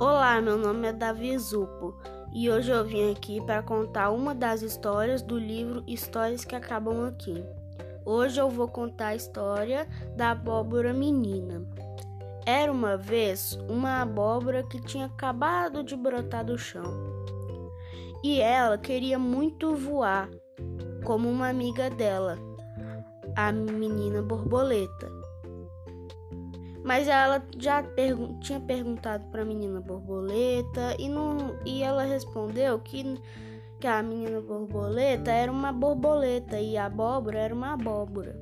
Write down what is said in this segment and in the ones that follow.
Olá, meu nome é Davi Zupo e hoje eu vim aqui para contar uma das histórias do livro Histórias que Acabam Aqui. Hoje eu vou contar a história da abóbora menina. Era uma vez uma abóbora que tinha acabado de brotar do chão e ela queria muito voar, como uma amiga dela, a menina borboleta. Mas ela já tinha perguntado para a menina borboleta e, não, e ela respondeu que, que a menina borboleta era uma borboleta e a abóbora era uma abóbora.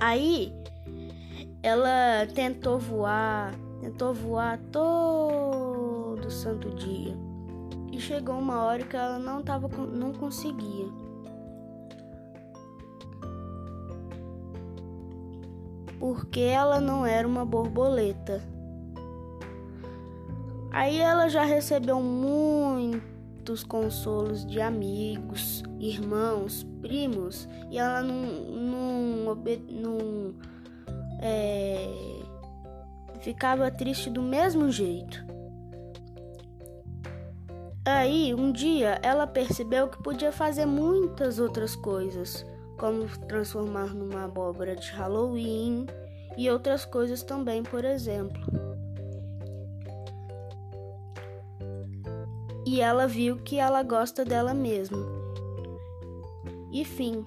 Aí ela tentou voar, tentou voar todo santo dia. E chegou uma hora que ela não tava não conseguia. Porque ela não era uma borboleta. Aí ela já recebeu muitos consolos de amigos, irmãos, primos, e ela não, não, não é, ficava triste do mesmo jeito. Aí, um dia, ela percebeu que podia fazer muitas outras coisas como transformar numa abóbora de Halloween e outras coisas também, por exemplo. E ela viu que ela gosta dela mesma. E fim.